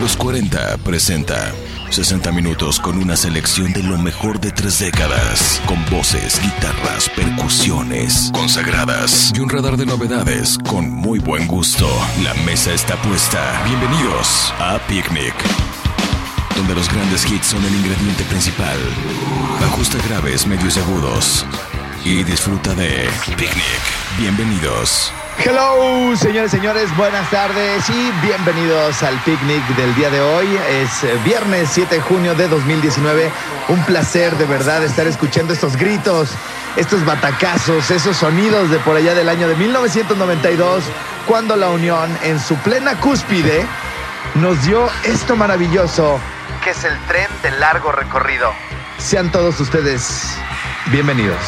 Los 40 presenta 60 minutos con una selección de lo mejor de tres décadas, con voces, guitarras, percusiones consagradas y un radar de novedades con muy buen gusto. La mesa está puesta. Bienvenidos a Picnic, donde los grandes hits son el ingrediente principal. Ajusta graves, medios y agudos y disfruta de Picnic. Bienvenidos. Hello, señores, señores, buenas tardes y bienvenidos al picnic del día de hoy. Es eh, viernes 7 de junio de 2019. Un placer de verdad estar escuchando estos gritos, estos batacazos, esos sonidos de por allá del año de 1992, cuando la Unión en su plena cúspide nos dio esto maravilloso que es el tren de largo recorrido. Sean todos ustedes bienvenidos.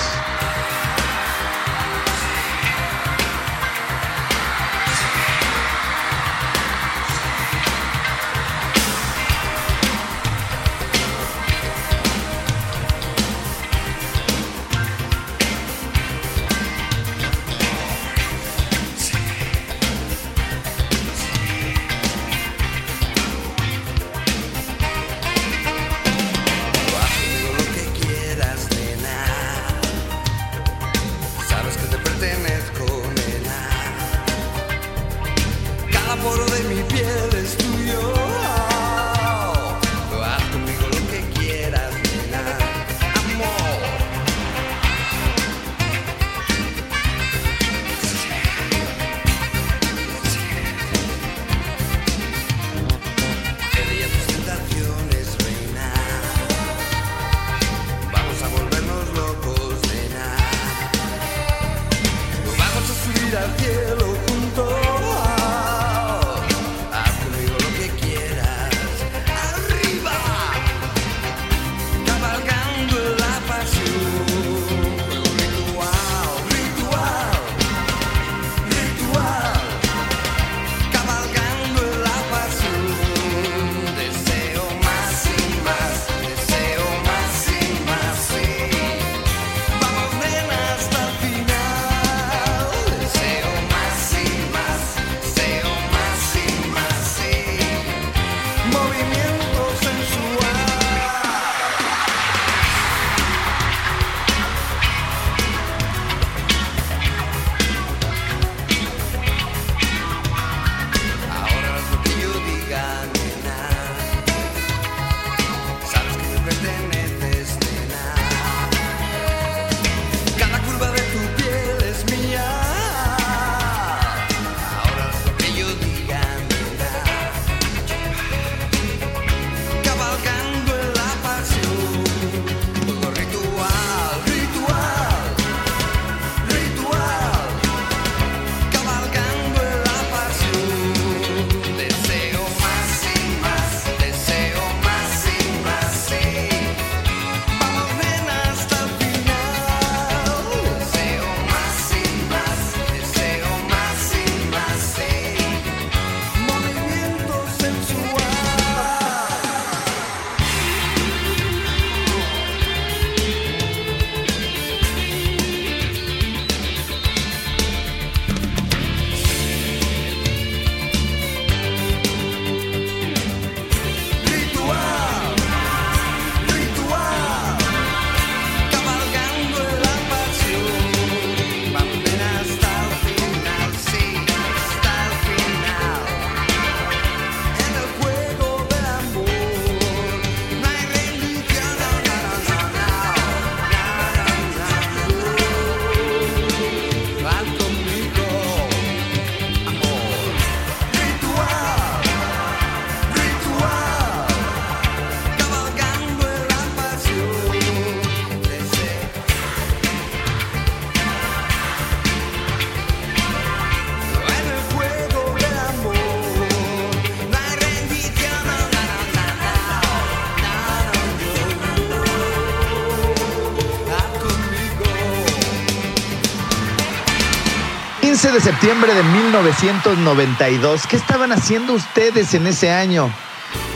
septiembre de 1992. ¿Qué estaban haciendo ustedes en ese año?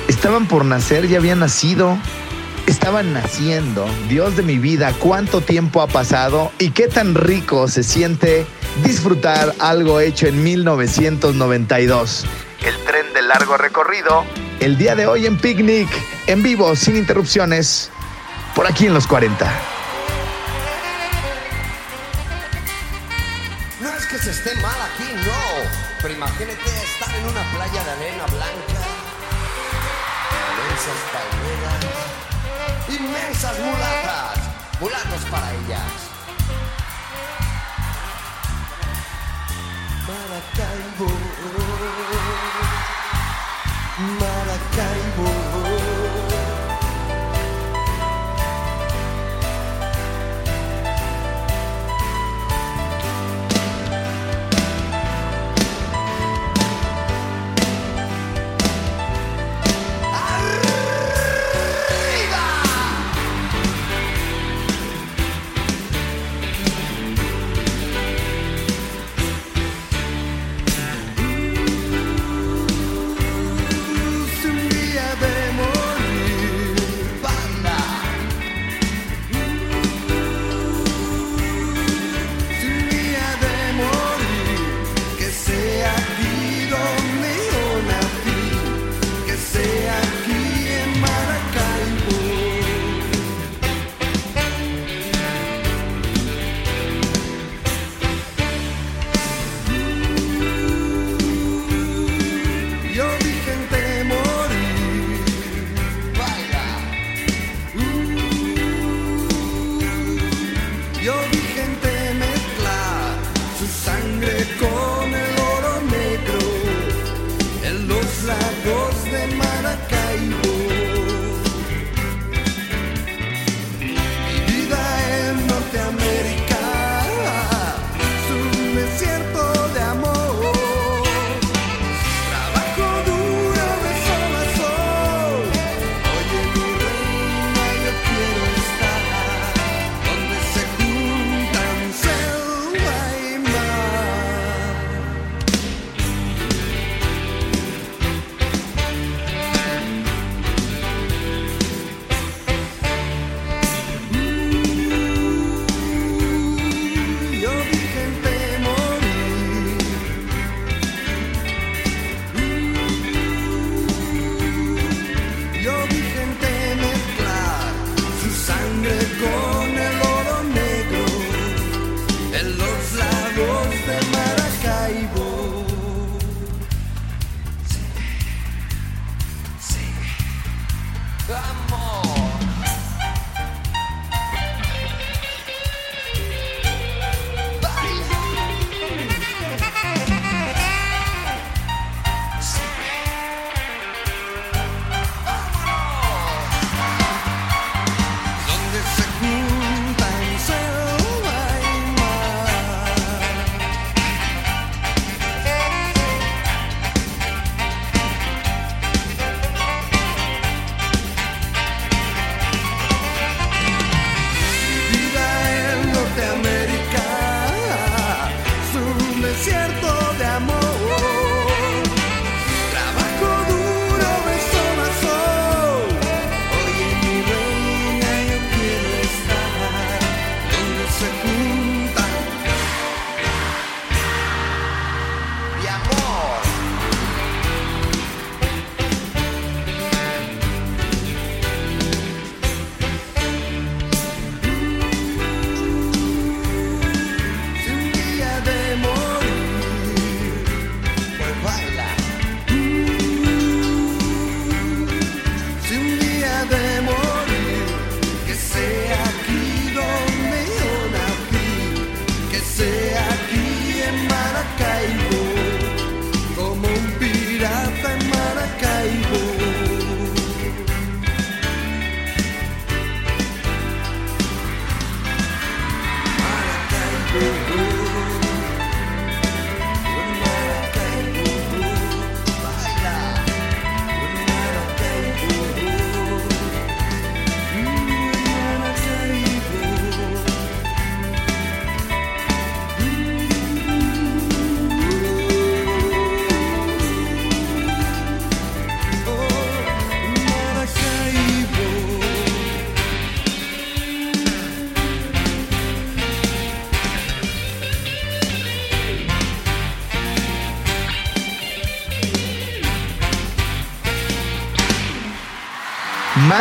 ¿Estaban por nacer? ¿Ya habían nacido? Estaban naciendo. Dios de mi vida, ¿cuánto tiempo ha pasado? ¿Y qué tan rico se siente disfrutar algo hecho en 1992? El tren de largo recorrido. El día de hoy en Picnic, en vivo, sin interrupciones, por aquí en los 40. Imagínate estar en una playa de arena blanca, inmensas palmeras, inmensas mulatas, mulatos para ellas. Maracaibo, Maracaibo.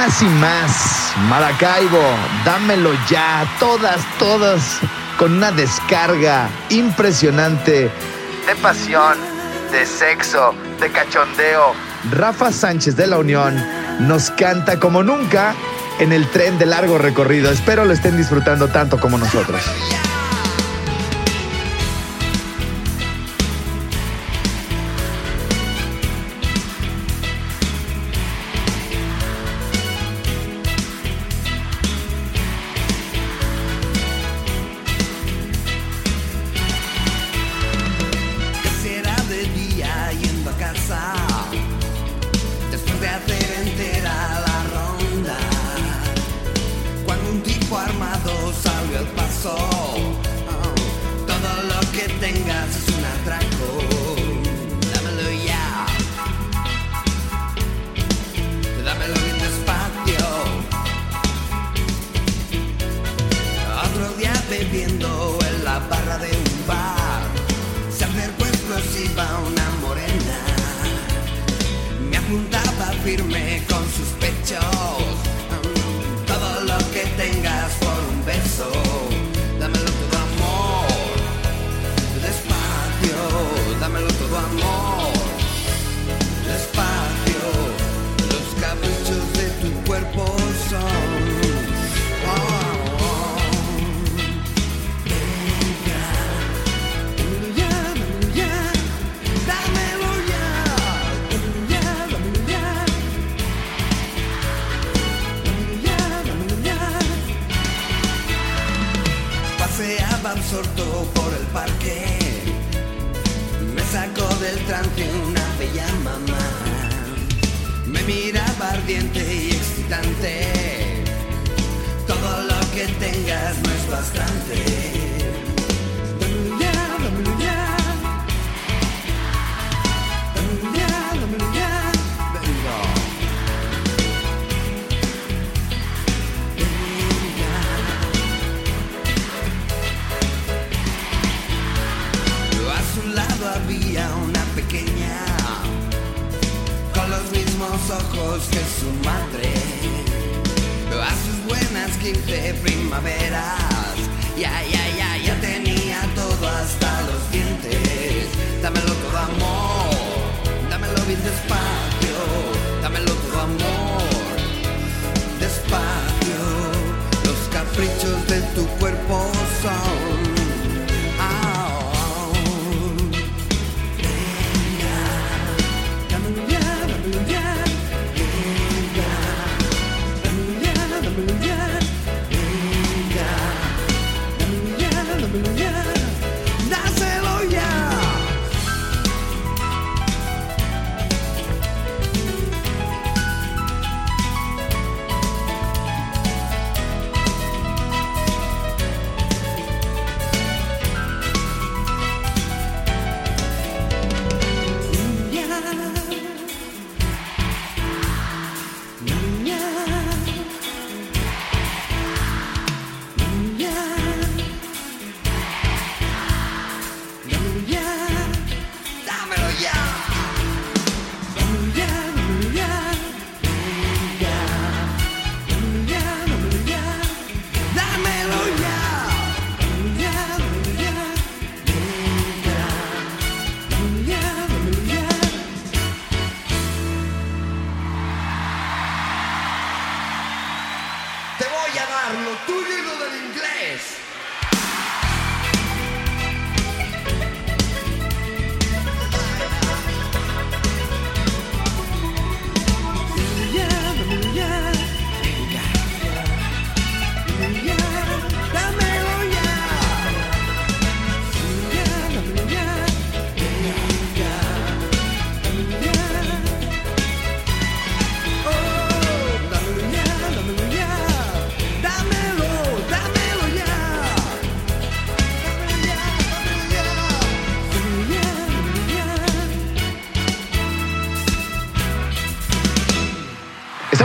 más y más. Maracaibo, dámelo ya. Todas, todas con una descarga impresionante de pasión, de sexo, de cachondeo. Rafa Sánchez de la Unión nos canta como nunca en el tren de largo recorrido. Espero lo estén disfrutando tanto como nosotros.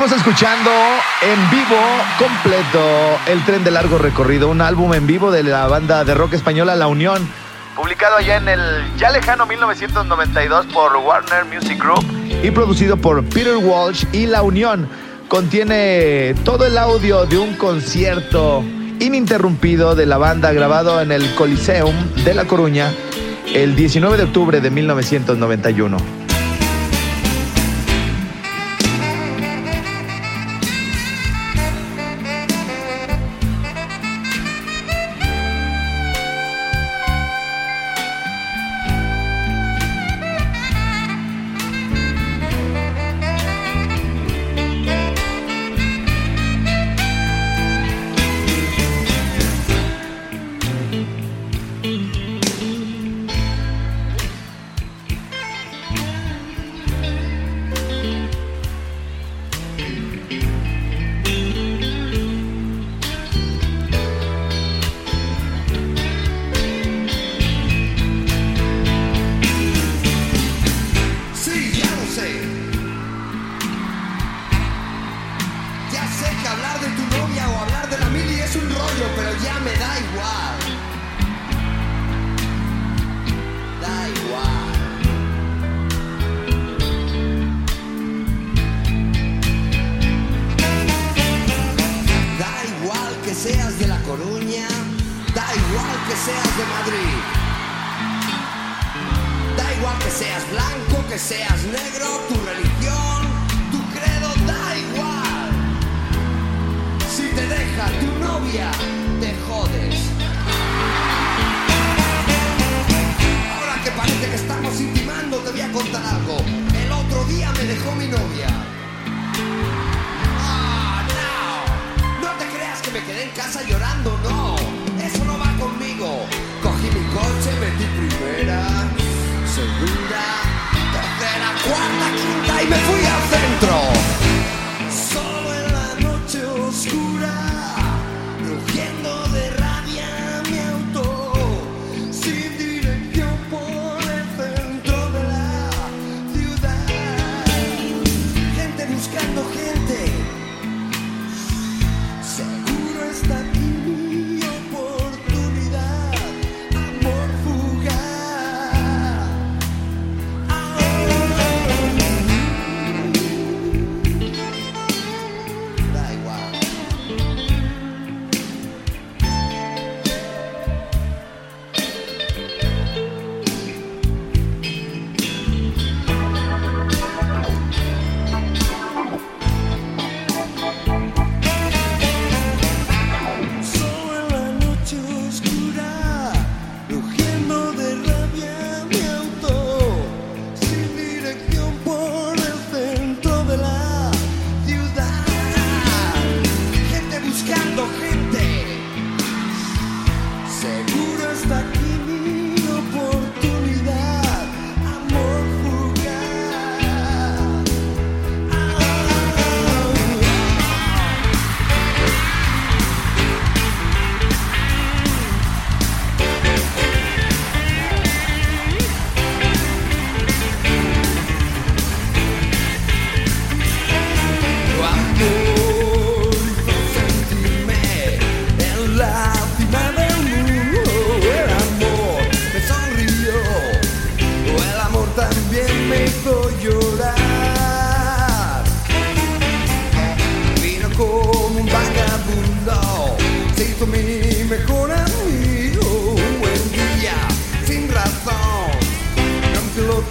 Estamos escuchando en vivo completo El tren de largo recorrido, un álbum en vivo de la banda de rock española La Unión, publicado allá en el ya lejano 1992 por Warner Music Group y producido por Peter Walsh y La Unión. Contiene todo el audio de un concierto ininterrumpido de la banda grabado en el Coliseum de La Coruña el 19 de octubre de 1991. Ya sé que hablar de tu novia o hablar de la mili es un rollo, pero ya me da igual. Da igual. Da igual que seas de La Coruña, da igual que seas de Madrid. Igual que seas blanco, que seas negro, tu religión, tu credo, da igual. Si te deja tu novia, te jodes. Ahora que parece que estamos intimando, te voy a contar algo. El otro día me dejó mi novia. Ah, no. No te creas que me quedé en casa llorando, no. Eso no va conmigo. Cogí mi coche, metí primera, segunda, tercera, cuarta, quinta y me fui al centro. Solo en la noche oscura,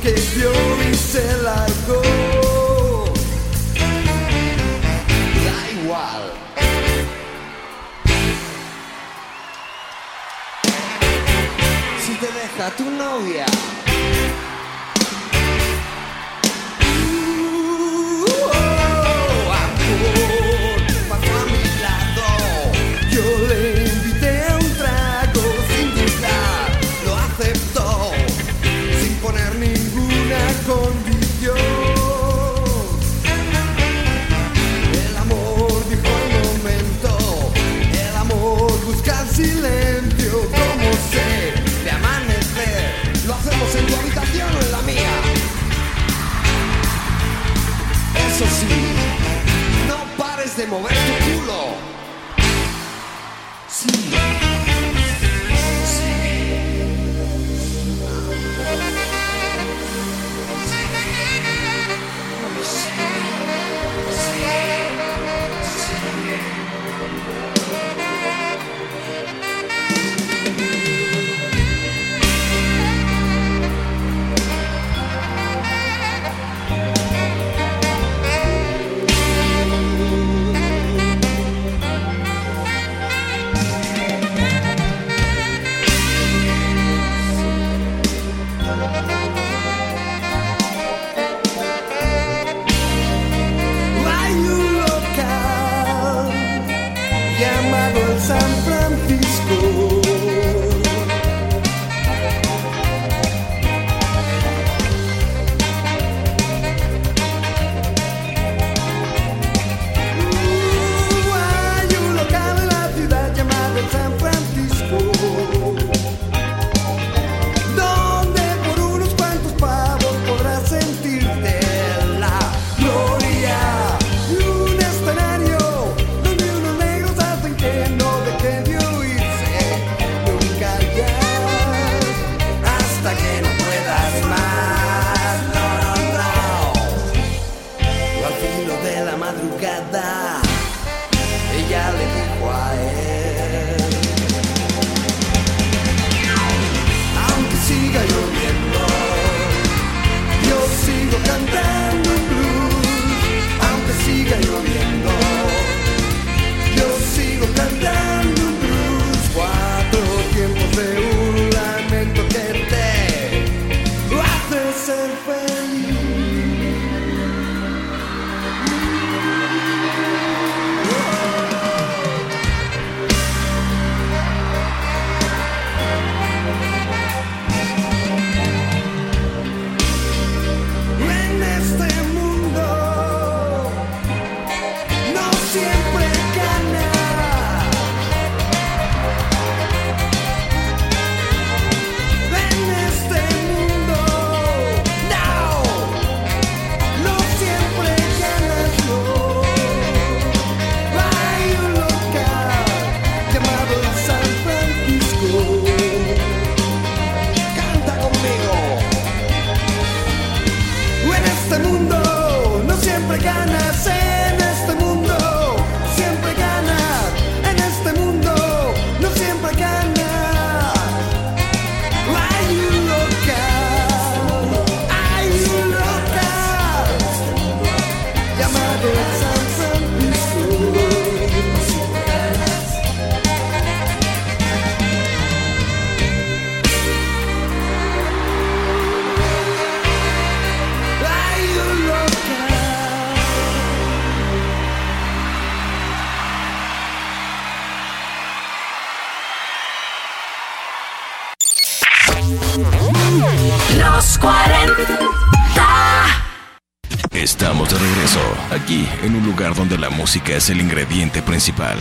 que vio y se largó. Da igual. Si te deja tu novia. De mover música es el ingrediente principal.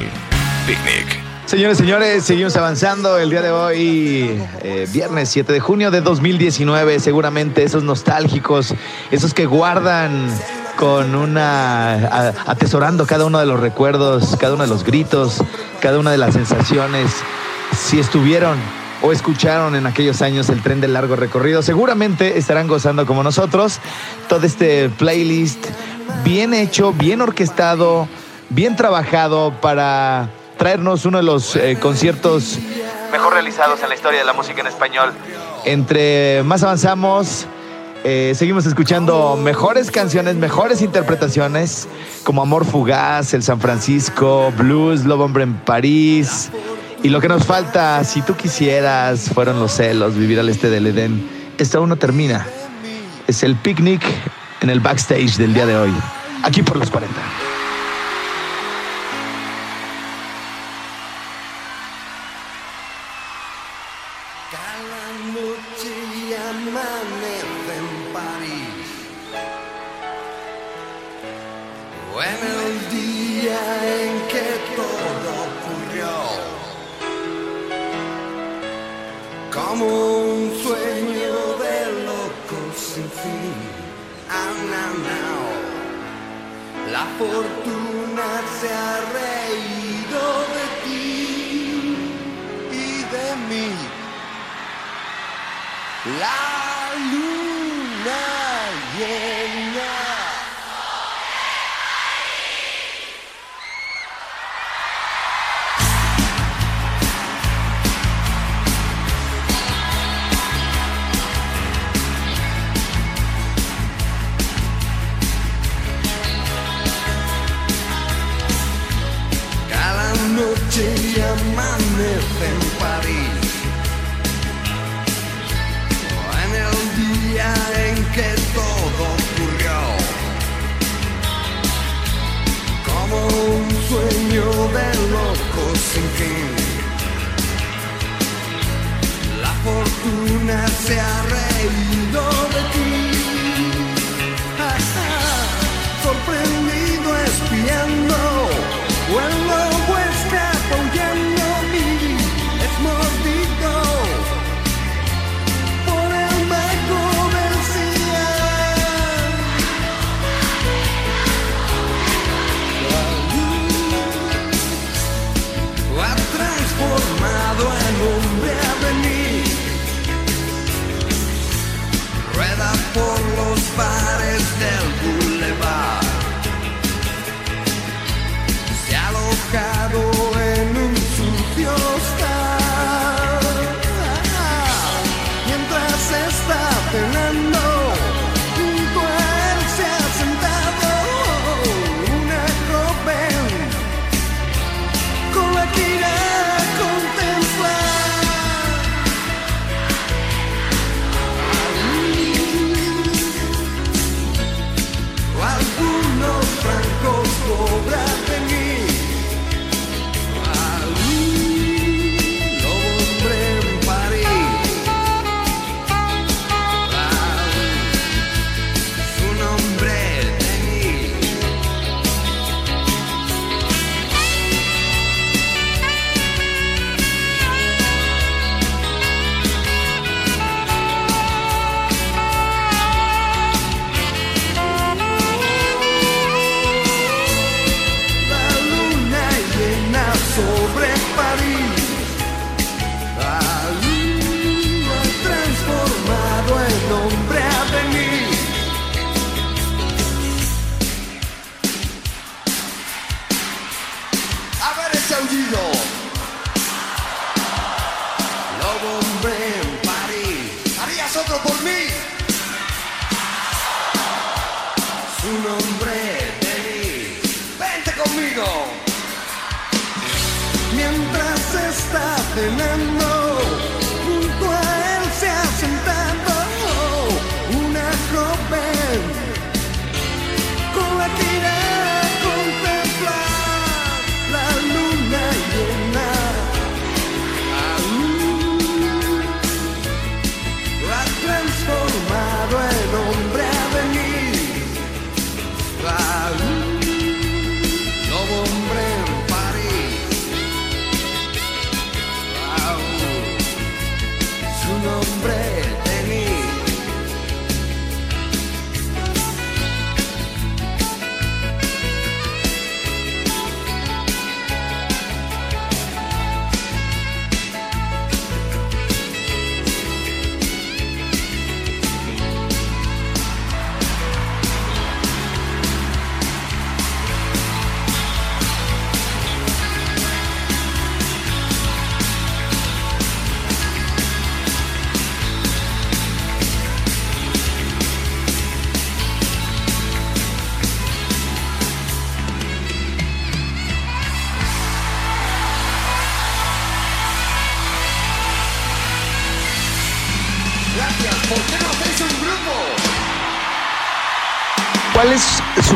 Picnic. Señores, señores, seguimos avanzando el día de hoy, eh, viernes 7 de junio de 2019. Seguramente esos nostálgicos, esos que guardan con una. atesorando cada uno de los recuerdos, cada uno de los gritos, cada una de las sensaciones. Si estuvieron o escucharon en aquellos años el tren de largo recorrido, seguramente estarán gozando como nosotros todo este playlist bien hecho, bien orquestado, bien trabajado para traernos uno de los eh, conciertos mejor realizados en la historia de la música en español. Entre más avanzamos, eh, seguimos escuchando mejores canciones, mejores interpretaciones, como Amor Fugaz, El San Francisco, Blues, Lobo Hombre en París. Y lo que nos falta, si tú quisieras, fueron los celos, vivir al este del Edén. Esto aún no termina. Es el picnic en el backstage del día de hoy, aquí por los 40. La shadow Mientras está cenando,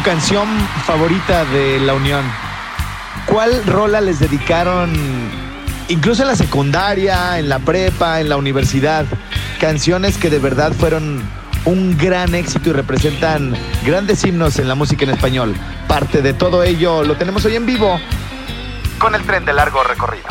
canción favorita de La Unión? ¿Cuál rola les dedicaron incluso en la secundaria, en la prepa, en la universidad? Canciones que de verdad fueron un gran éxito y representan grandes himnos en la música en español. Parte de todo ello lo tenemos hoy en vivo con el tren de largo recorrido.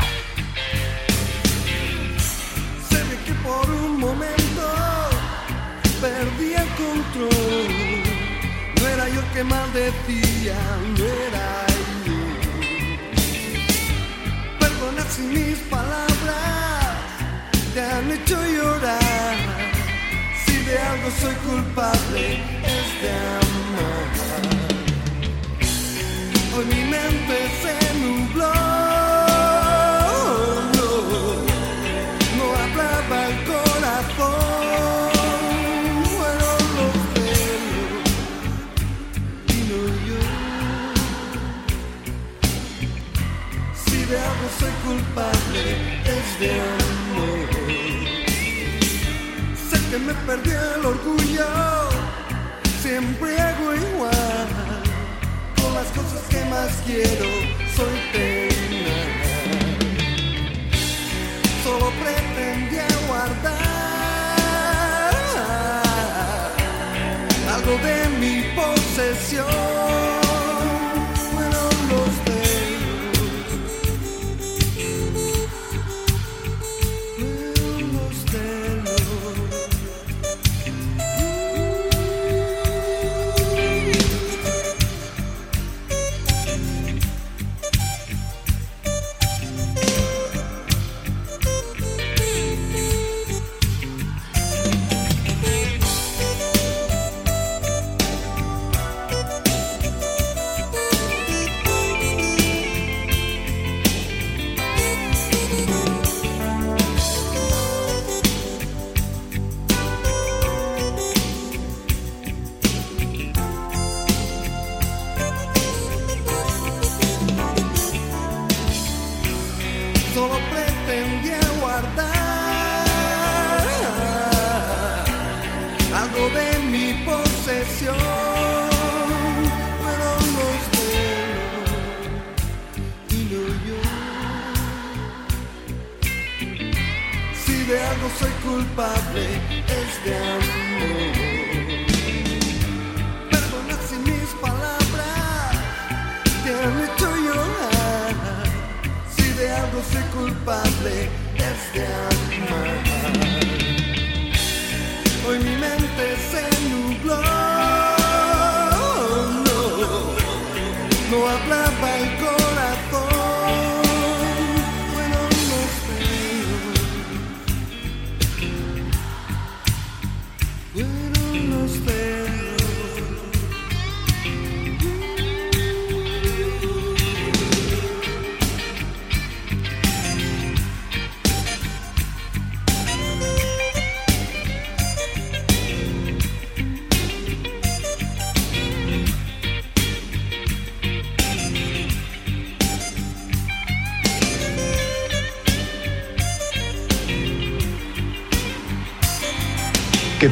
Que maldecía, no era yo. Perdona si mis palabras te han hecho llorar. Si de algo soy culpable, es de amar. Hoy mi mente se nubló. culpable es de amor. Sé que me perdí el orgullo, siempre hago igual. Con las cosas que más quiero, soy tenaz. Solo pretendía guardar algo de mi posesión.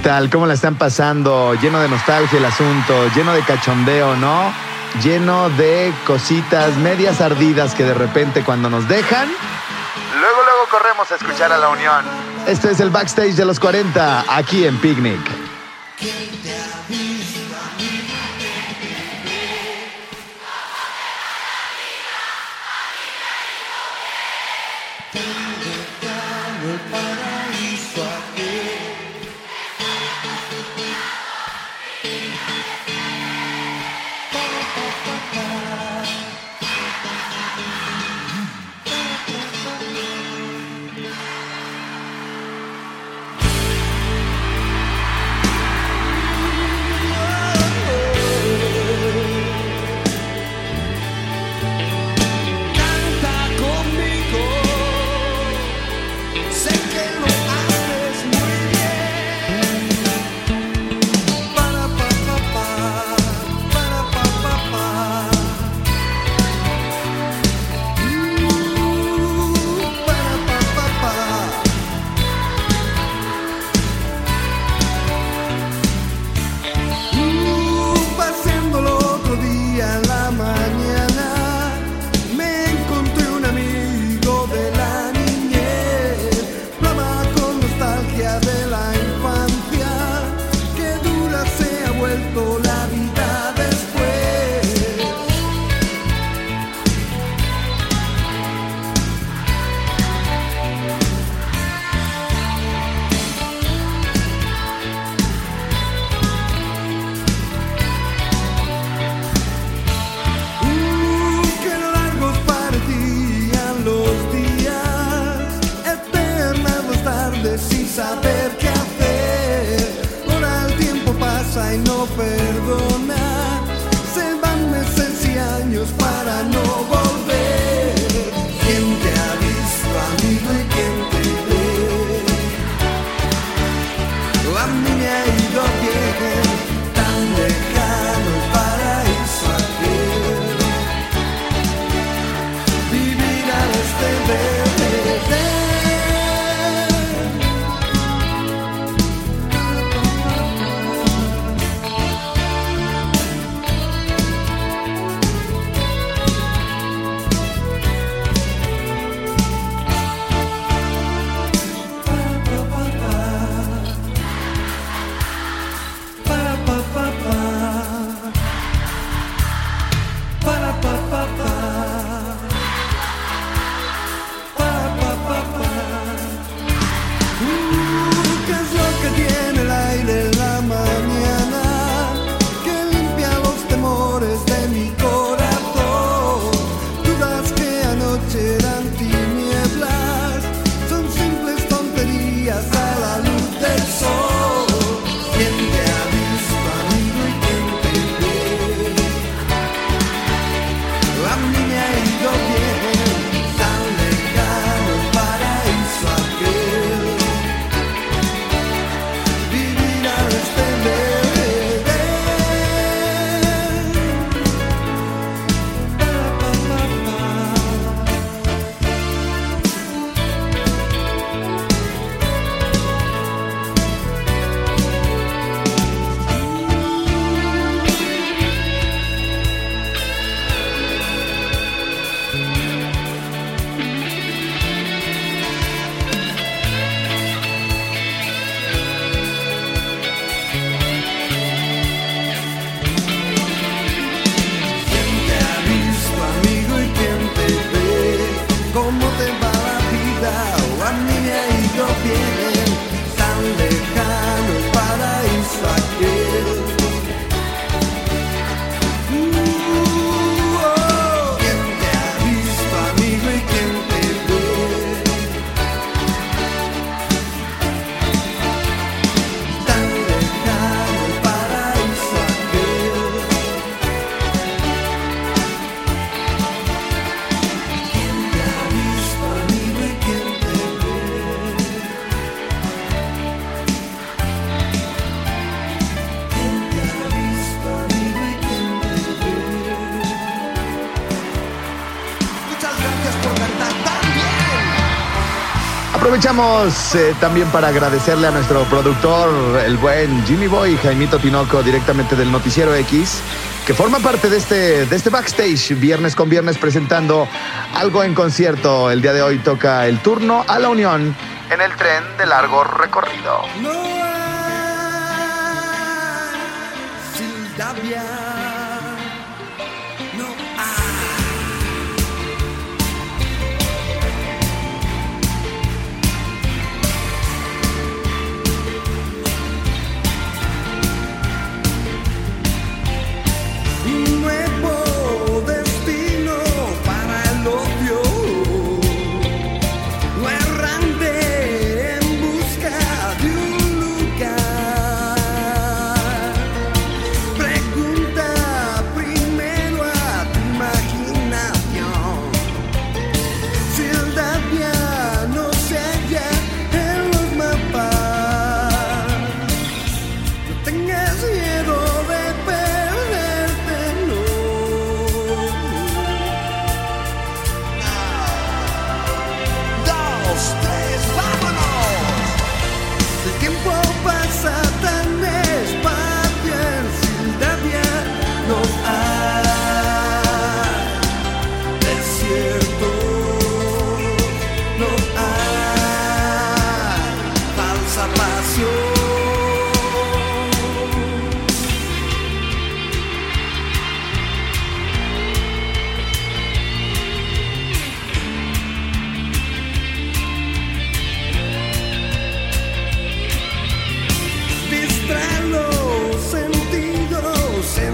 tal? ¿Cómo la están pasando? Lleno de nostalgia el asunto, lleno de cachondeo, ¿no? Lleno de cositas medias ardidas que de repente cuando nos dejan... Luego, luego corremos a escuchar a la Unión. Este es el backstage de los 40, aquí en Picnic. na mnie i do wieku. Eh, también para agradecerle a nuestro productor, el buen Jimmy Boy, Jaimito Tinoco, directamente del Noticiero X, que forma parte de este, de este backstage, viernes con viernes, presentando algo en concierto. El día de hoy toca el turno a la Unión en el tren de largo recorrido. No hay Un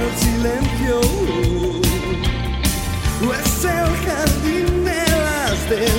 el silencio. Es el jardín de las delicias.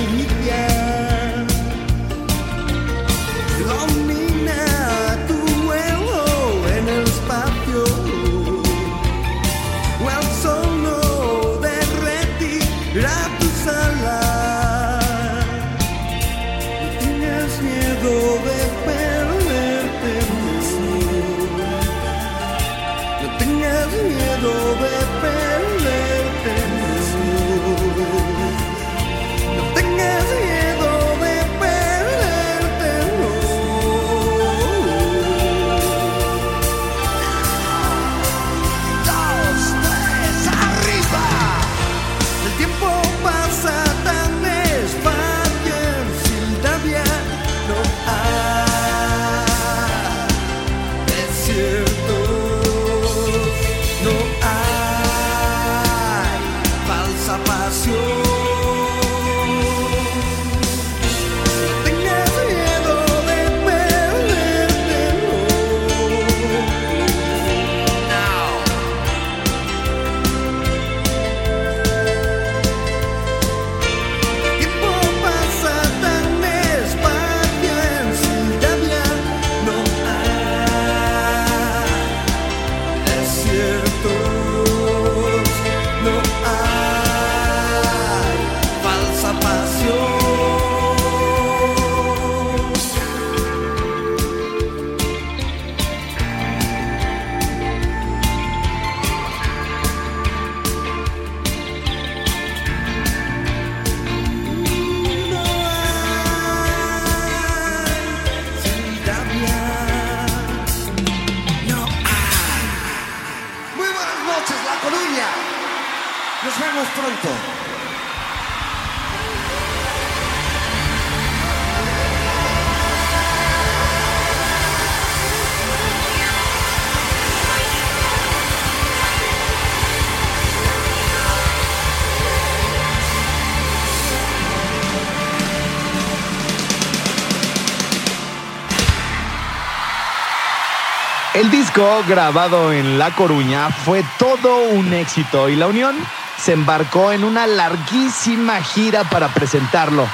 Disco grabado en La Coruña fue todo un éxito y la Unión se embarcó en una larguísima gira para presentarlo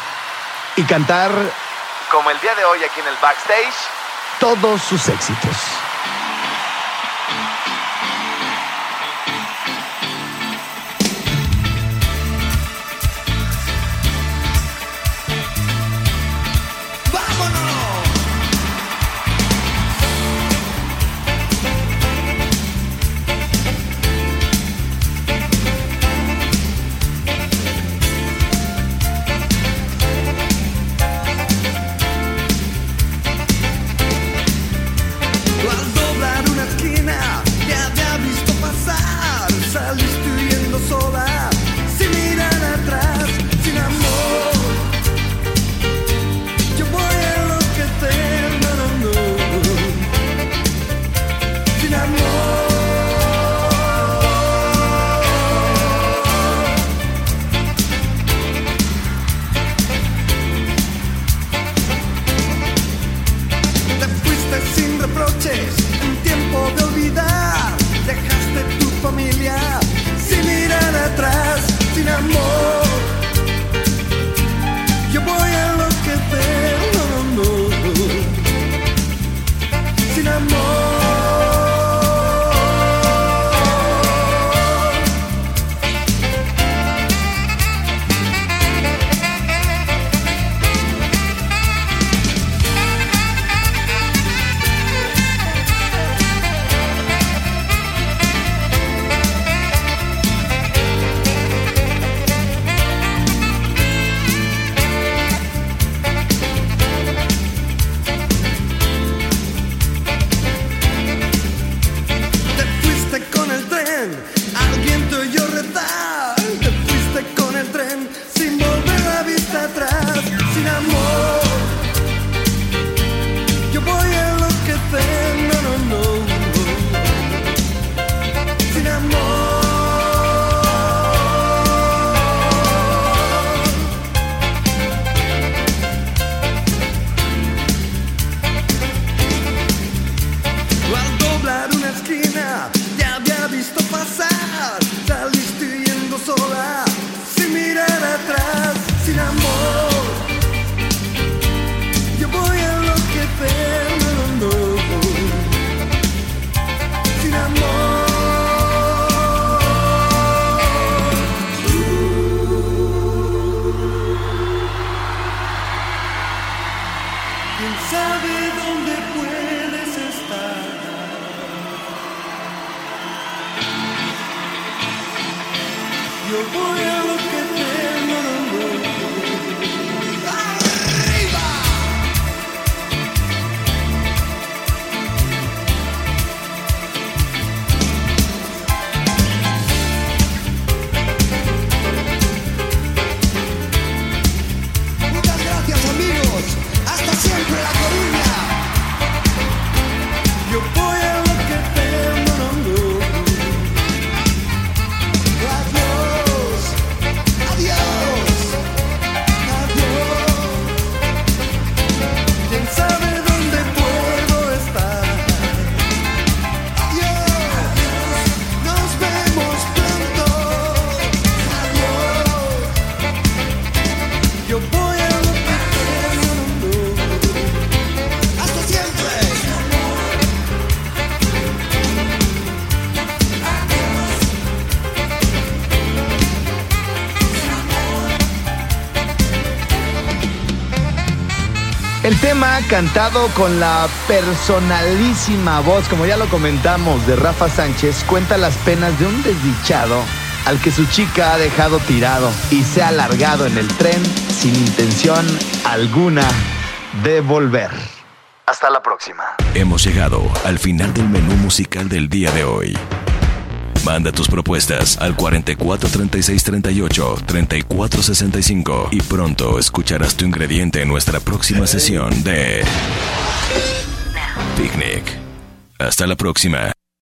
y cantar, como el día de hoy aquí en el backstage, todos sus éxitos. Cantado con la personalísima voz, como ya lo comentamos, de Rafa Sánchez, cuenta las penas de un desdichado al que su chica ha dejado tirado y se ha alargado en el tren sin intención alguna de volver. Hasta la próxima. Hemos llegado al final del menú musical del día de hoy. Manda tus propuestas al 44 36 38 34 65 y pronto escucharás tu ingrediente en nuestra próxima sesión de Picnic. Hasta la próxima.